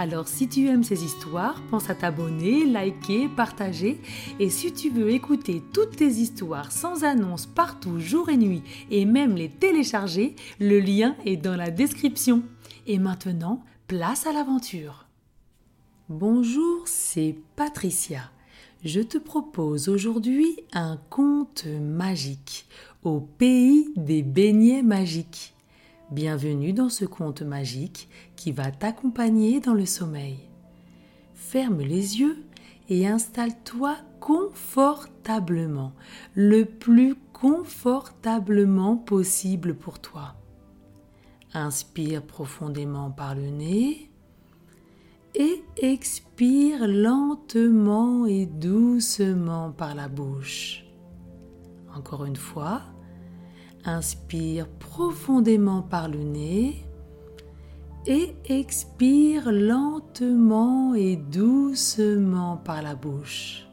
Alors si tu aimes ces histoires, pense à t'abonner, liker, partager. Et si tu veux écouter toutes tes histoires sans annonce partout, jour et nuit, et même les télécharger, le lien est dans la description. Et maintenant, place à l'aventure. Bonjour, c'est Patricia. Je te propose aujourd'hui un conte magique au pays des beignets magiques. Bienvenue dans ce conte magique qui va t'accompagner dans le sommeil. Ferme les yeux et installe-toi confortablement, le plus confortablement possible pour toi. Inspire profondément par le nez et expire lentement et doucement par la bouche. Encore une fois, Inspire profondément par le nez et expire lentement et doucement par la bouche.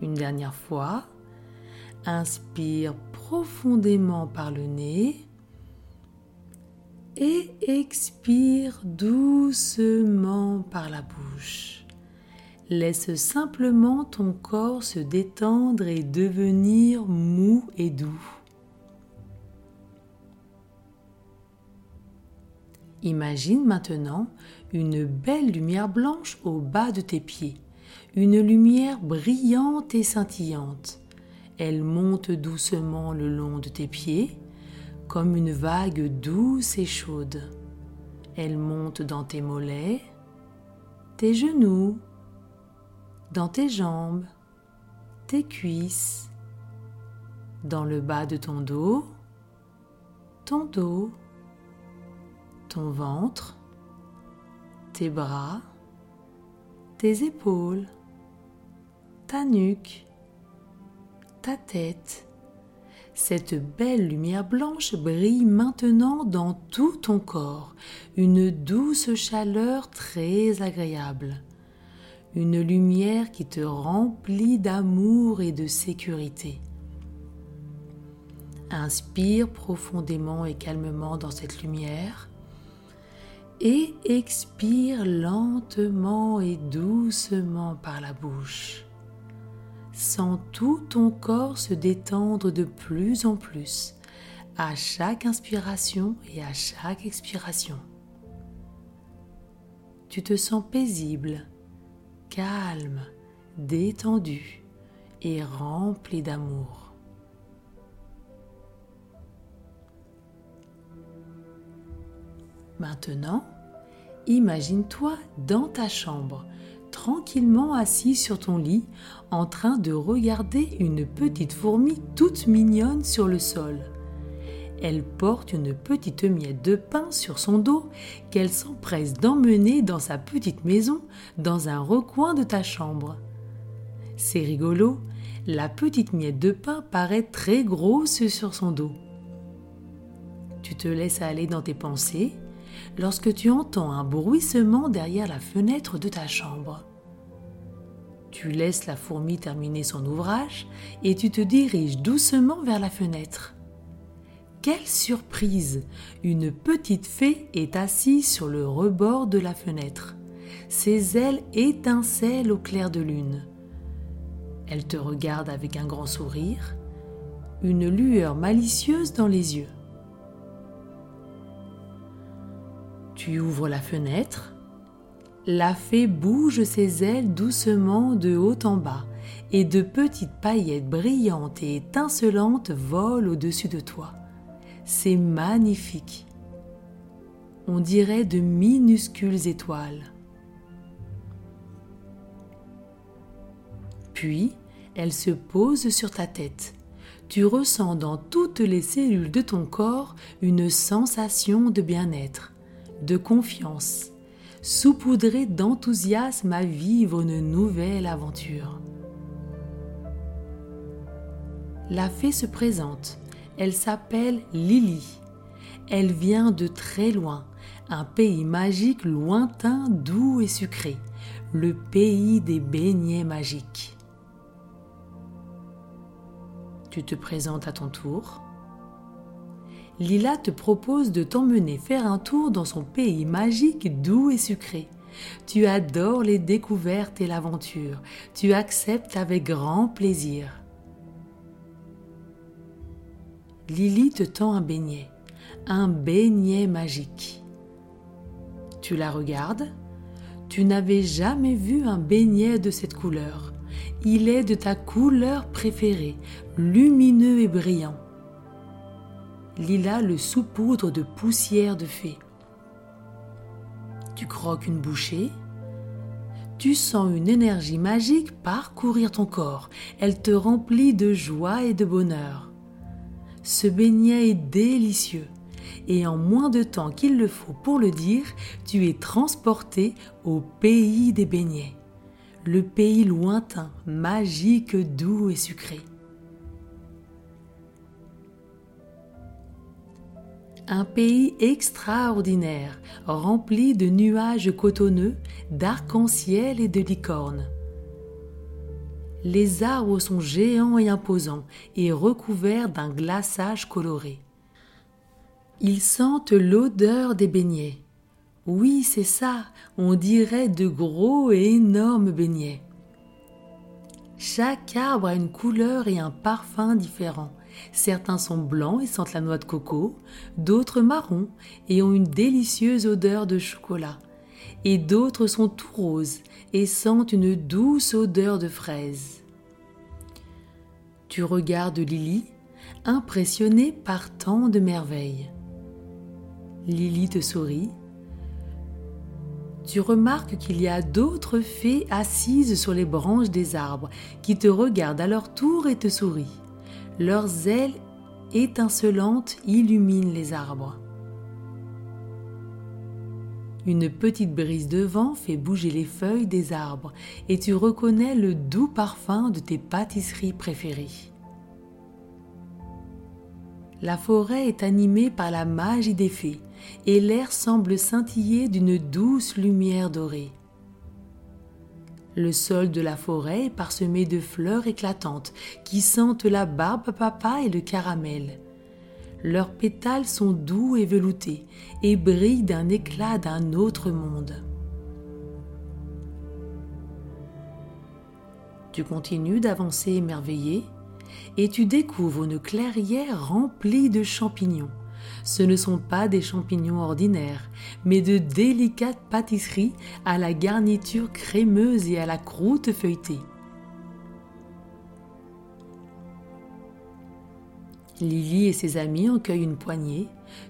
Une dernière fois, inspire profondément par le nez et expire doucement par la bouche. Laisse simplement ton corps se détendre et devenir mou et doux. Imagine maintenant une belle lumière blanche au bas de tes pieds, une lumière brillante et scintillante. Elle monte doucement le long de tes pieds, comme une vague douce et chaude. Elle monte dans tes mollets, tes genoux, dans tes jambes, tes cuisses, dans le bas de ton dos, ton dos, ton ventre, tes bras, tes épaules, ta nuque, ta tête. Cette belle lumière blanche brille maintenant dans tout ton corps, une douce chaleur très agréable, une lumière qui te remplit d'amour et de sécurité. Inspire profondément et calmement dans cette lumière et expire lentement et doucement par la bouche. Sens tout ton corps se détendre de plus en plus à chaque inspiration et à chaque expiration. Tu te sens paisible, calme, détendu et rempli d'amour. Maintenant, imagine-toi dans ta chambre, tranquillement assis sur ton lit, en train de regarder une petite fourmi toute mignonne sur le sol. Elle porte une petite miette de pain sur son dos qu'elle s'empresse d'emmener dans sa petite maison dans un recoin de ta chambre. C'est rigolo, la petite miette de pain paraît très grosse sur son dos. Tu te laisses aller dans tes pensées lorsque tu entends un bruissement derrière la fenêtre de ta chambre. Tu laisses la fourmi terminer son ouvrage et tu te diriges doucement vers la fenêtre. Quelle surprise Une petite fée est assise sur le rebord de la fenêtre. Ses ailes étincellent au clair de lune. Elle te regarde avec un grand sourire, une lueur malicieuse dans les yeux. Tu ouvres la fenêtre. La fée bouge ses ailes doucement de haut en bas et de petites paillettes brillantes et étincelantes volent au-dessus de toi. C'est magnifique. On dirait de minuscules étoiles. Puis, elle se pose sur ta tête. Tu ressens dans toutes les cellules de ton corps une sensation de bien-être de confiance, saupoudré d'enthousiasme à vivre une nouvelle aventure. La fée se présente. Elle s'appelle Lily. Elle vient de très loin, un pays magique lointain, doux et sucré, le pays des beignets magiques. Tu te présentes à ton tour. Lila te propose de t'emmener faire un tour dans son pays magique doux et sucré. Tu adores les découvertes et l'aventure. Tu acceptes avec grand plaisir. Lily te tend un beignet, un beignet magique. Tu la regardes. Tu n'avais jamais vu un beignet de cette couleur. Il est de ta couleur préférée, lumineux et brillant. Lila le saupoudre de poussière de fée. Tu croques une bouchée. Tu sens une énergie magique parcourir ton corps. Elle te remplit de joie et de bonheur. Ce beignet est délicieux et en moins de temps qu'il le faut pour le dire, tu es transporté au pays des beignets, le pays lointain, magique, doux et sucré. Un pays extraordinaire, rempli de nuages cotonneux, d'arc-en-ciel et de licornes. Les arbres sont géants et imposants et recouverts d'un glaçage coloré. Ils sentent l'odeur des beignets. Oui, c'est ça, on dirait de gros et énormes beignets. Chaque arbre a une couleur et un parfum différents. Certains sont blancs et sentent la noix de coco, d'autres marrons et ont une délicieuse odeur de chocolat, et d'autres sont tout roses et sentent une douce odeur de fraise. Tu regardes Lily, impressionnée par tant de merveilles. Lily te sourit. Tu remarques qu'il y a d'autres fées assises sur les branches des arbres qui te regardent à leur tour et te sourient. Leurs ailes étincelantes illuminent les arbres. Une petite brise de vent fait bouger les feuilles des arbres et tu reconnais le doux parfum de tes pâtisseries préférées. La forêt est animée par la magie des fées et l'air semble scintiller d'une douce lumière dorée. Le sol de la forêt est parsemé de fleurs éclatantes qui sentent la barbe papa et le caramel. Leurs pétales sont doux et veloutés et brillent d'un éclat d'un autre monde. Tu continues d'avancer émerveillé et tu découvres une clairière remplie de champignons ce ne sont pas des champignons ordinaires, mais de délicates pâtisseries à la garniture crémeuse et à la croûte feuilletée. Lily et ses amis en cueillent une poignée,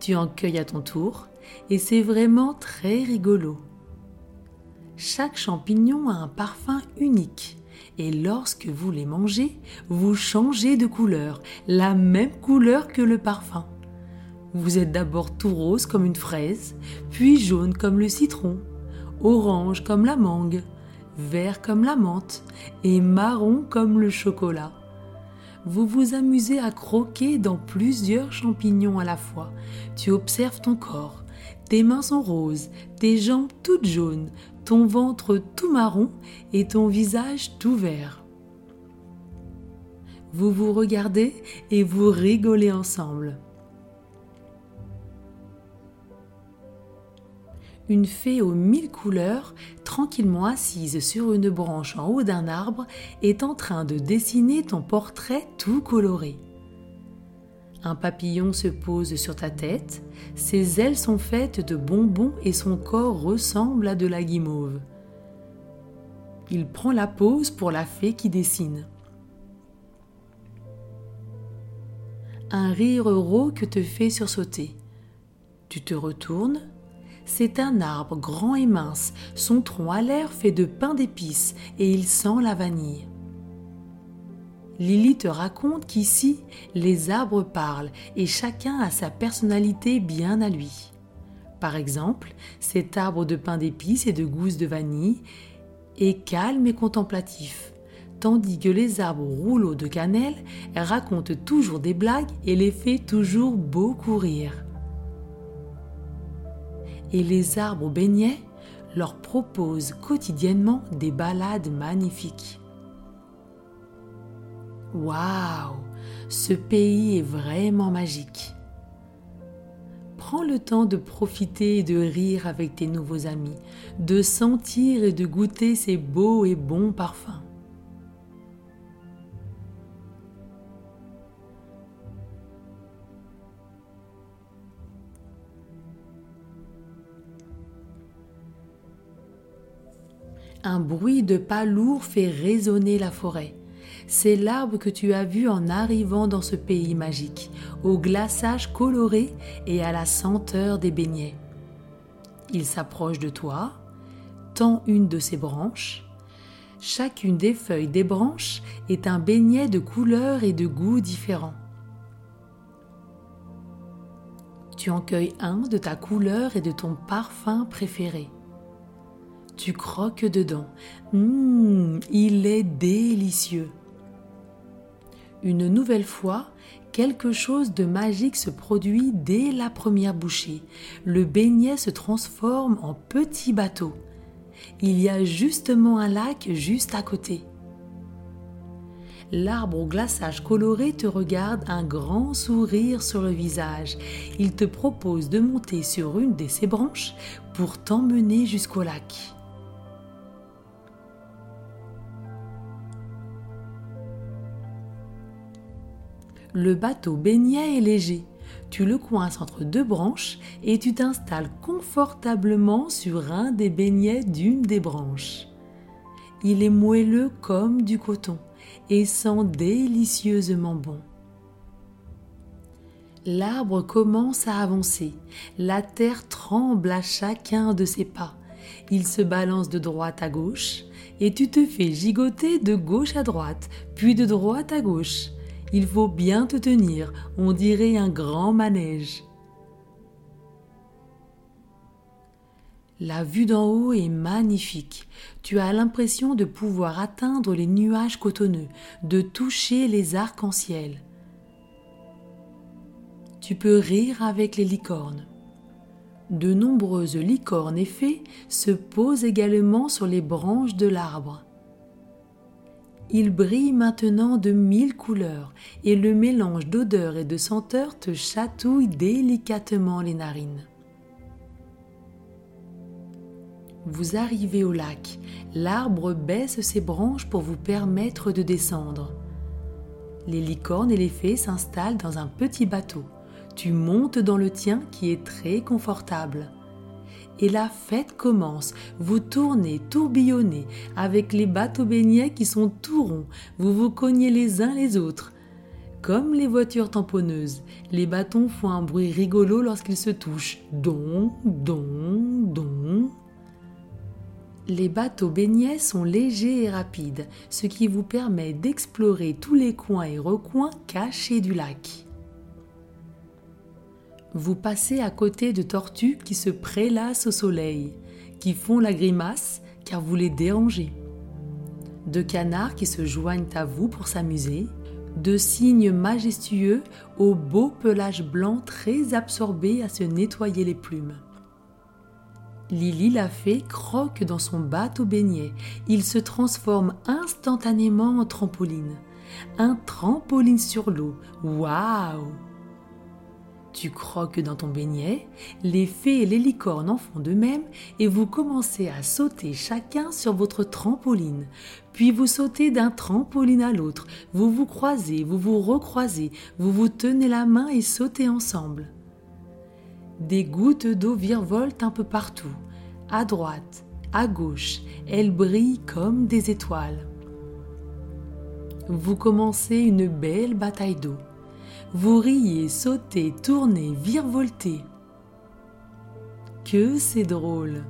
tu en cueilles à ton tour, et c'est vraiment très rigolo. Chaque champignon a un parfum unique, et lorsque vous les mangez, vous changez de couleur, la même couleur que le parfum. Vous êtes d'abord tout rose comme une fraise, puis jaune comme le citron, orange comme la mangue, vert comme la menthe et marron comme le chocolat. Vous vous amusez à croquer dans plusieurs champignons à la fois. Tu observes ton corps. Tes mains sont roses, tes jambes toutes jaunes, ton ventre tout marron et ton visage tout vert. Vous vous regardez et vous rigolez ensemble. Une fée aux mille couleurs, tranquillement assise sur une branche en haut d'un arbre, est en train de dessiner ton portrait tout coloré. Un papillon se pose sur ta tête, ses ailes sont faites de bonbons et son corps ressemble à de la guimauve. Il prend la pose pour la fée qui dessine. Un rire rauque te fait sursauter. Tu te retournes, c'est un arbre grand et mince, son tronc a l'air fait de pain d'épices et il sent la vanille. Lily te raconte qu'ici, les arbres parlent et chacun a sa personnalité bien à lui. Par exemple, cet arbre de pain d'épices et de gousse de vanille est calme et contemplatif, tandis que les arbres rouleaux de cannelle racontent toujours des blagues et les fait toujours beaucoup rire. Et les arbres beignets leur proposent quotidiennement des balades magnifiques. Waouh, ce pays est vraiment magique. Prends le temps de profiter et de rire avec tes nouveaux amis, de sentir et de goûter ces beaux et bons parfums. Un bruit de pas lourd fait résonner la forêt. C'est l'arbre que tu as vu en arrivant dans ce pays magique, au glaçage coloré et à la senteur des beignets. Il s'approche de toi, tend une de ses branches. Chacune des feuilles des branches est un beignet de couleurs et de goûts différents. Tu en cueilles un de ta couleur et de ton parfum préféré. Tu croques dedans. Hum, il est délicieux. Une nouvelle fois, quelque chose de magique se produit dès la première bouchée. Le beignet se transforme en petit bateau. Il y a justement un lac juste à côté. L'arbre au glaçage coloré te regarde un grand sourire sur le visage. Il te propose de monter sur une de ses branches pour t'emmener jusqu'au lac. Le bateau beignet est léger. Tu le coinces entre deux branches et tu t'installes confortablement sur un des beignets d'une des branches. Il est moelleux comme du coton et sent délicieusement bon. L'arbre commence à avancer. La terre tremble à chacun de ses pas. Il se balance de droite à gauche et tu te fais gigoter de gauche à droite, puis de droite à gauche. Il faut bien te tenir, on dirait un grand manège. La vue d'en haut est magnifique. Tu as l'impression de pouvoir atteindre les nuages cotonneux, de toucher les arcs-en-ciel. Tu peux rire avec les licornes. De nombreuses licornes et fées se posent également sur les branches de l'arbre. Il brille maintenant de mille couleurs et le mélange d'odeurs et de senteurs te chatouille délicatement les narines. Vous arrivez au lac. L'arbre baisse ses branches pour vous permettre de descendre. Les licornes et les fées s'installent dans un petit bateau. Tu montes dans le tien qui est très confortable et la fête commence. Vous tournez, tourbillonnez avec les bateaux beignets qui sont tout ronds. Vous vous cognez les uns les autres. Comme les voitures tamponneuses, les bâtons font un bruit rigolo lorsqu'ils se touchent. Don, don, don. Les bateaux beignets sont légers et rapides, ce qui vous permet d'explorer tous les coins et recoins cachés du lac vous passez à côté de tortues qui se prélassent au soleil, qui font la grimace car vous les dérangez, de canards qui se joignent à vous pour s'amuser, de cygnes majestueux au beau pelage blanc très absorbé à se nettoyer les plumes. Lily la fée croque dans son bateau beignet. Il se transforme instantanément en trampoline. Un trampoline sur l'eau. Waouh tu croques dans ton beignet, les fées et les licornes en font de même et vous commencez à sauter chacun sur votre trampoline. Puis vous sautez d'un trampoline à l'autre, vous vous croisez, vous vous recroisez, vous vous tenez la main et sautez ensemble. Des gouttes d'eau virevoltent un peu partout, à droite, à gauche, elles brillent comme des étoiles. Vous commencez une belle bataille d'eau. Vous riez, sautez, tournez, virevoltez. Que c'est drôle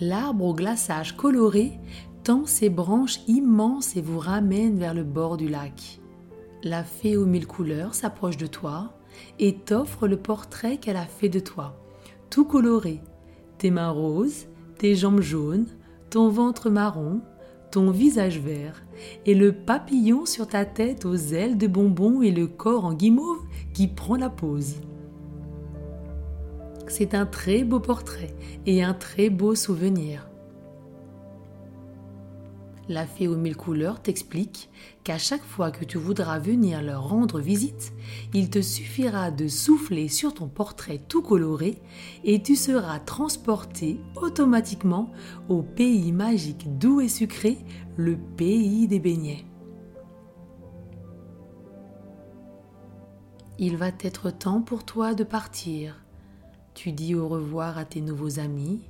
L'arbre au glaçage coloré tend ses branches immenses et vous ramène vers le bord du lac. La fée aux mille couleurs s'approche de toi et t'offre le portrait qu'elle a fait de toi, tout coloré, tes mains roses, tes jambes jaunes, ton ventre marron, visage vert, et le papillon sur ta tête aux ailes de bonbons et le corps en guimauve qui prend la pose. C'est un très beau portrait et un très beau souvenir. La fée aux mille couleurs t'explique qu'à chaque fois que tu voudras venir leur rendre visite, il te suffira de souffler sur ton portrait tout coloré et tu seras transporté automatiquement au pays magique doux et sucré, le pays des beignets. Il va être temps pour toi de partir. Tu dis au revoir à tes nouveaux amis.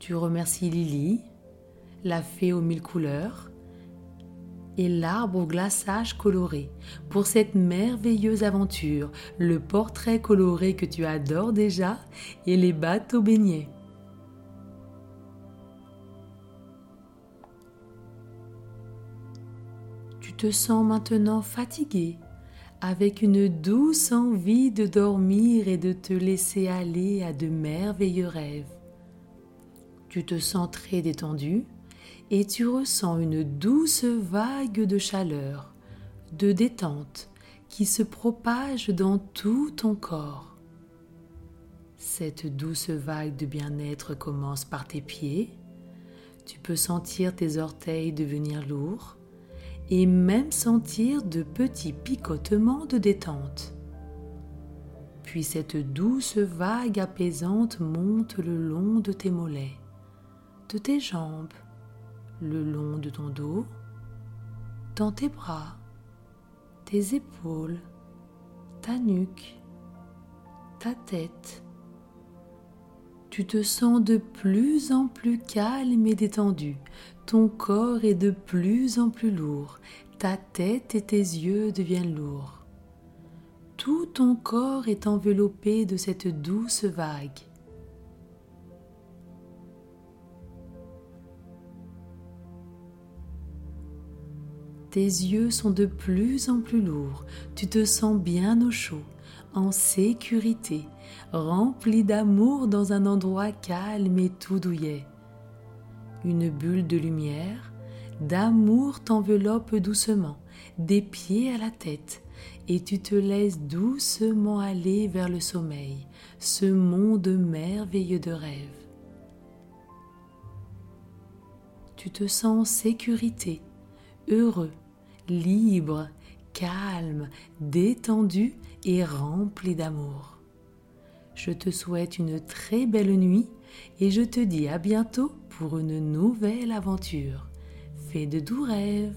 Tu remercies Lily, la fée aux mille couleurs, et l'arbre au glaçage coloré pour cette merveilleuse aventure, le portrait coloré que tu adores déjà et les bateaux baignets. Tu te sens maintenant fatigué, avec une douce envie de dormir et de te laisser aller à de merveilleux rêves. Tu te sens très détendu et tu ressens une douce vague de chaleur, de détente qui se propage dans tout ton corps. Cette douce vague de bien-être commence par tes pieds. Tu peux sentir tes orteils devenir lourds et même sentir de petits picotements de détente. Puis cette douce vague apaisante monte le long de tes mollets, de tes jambes, le long de ton dos, dans tes bras, tes épaules, ta nuque, ta tête. Tu te sens de plus en plus calme et détendu. Ton corps est de plus en plus lourd. Ta tête et tes yeux deviennent lourds. Tout ton corps est enveloppé de cette douce vague. Tes yeux sont de plus en plus lourds, tu te sens bien au chaud, en sécurité, rempli d'amour dans un endroit calme et tout douillet. Une bulle de lumière, d'amour t'enveloppe doucement, des pieds à la tête, et tu te laisses doucement aller vers le sommeil, ce monde merveilleux de rêve. Tu te sens en sécurité, heureux, libre, calme, détendu et rempli d'amour. Je te souhaite une très belle nuit et je te dis à bientôt pour une nouvelle aventure. Fais de doux rêves.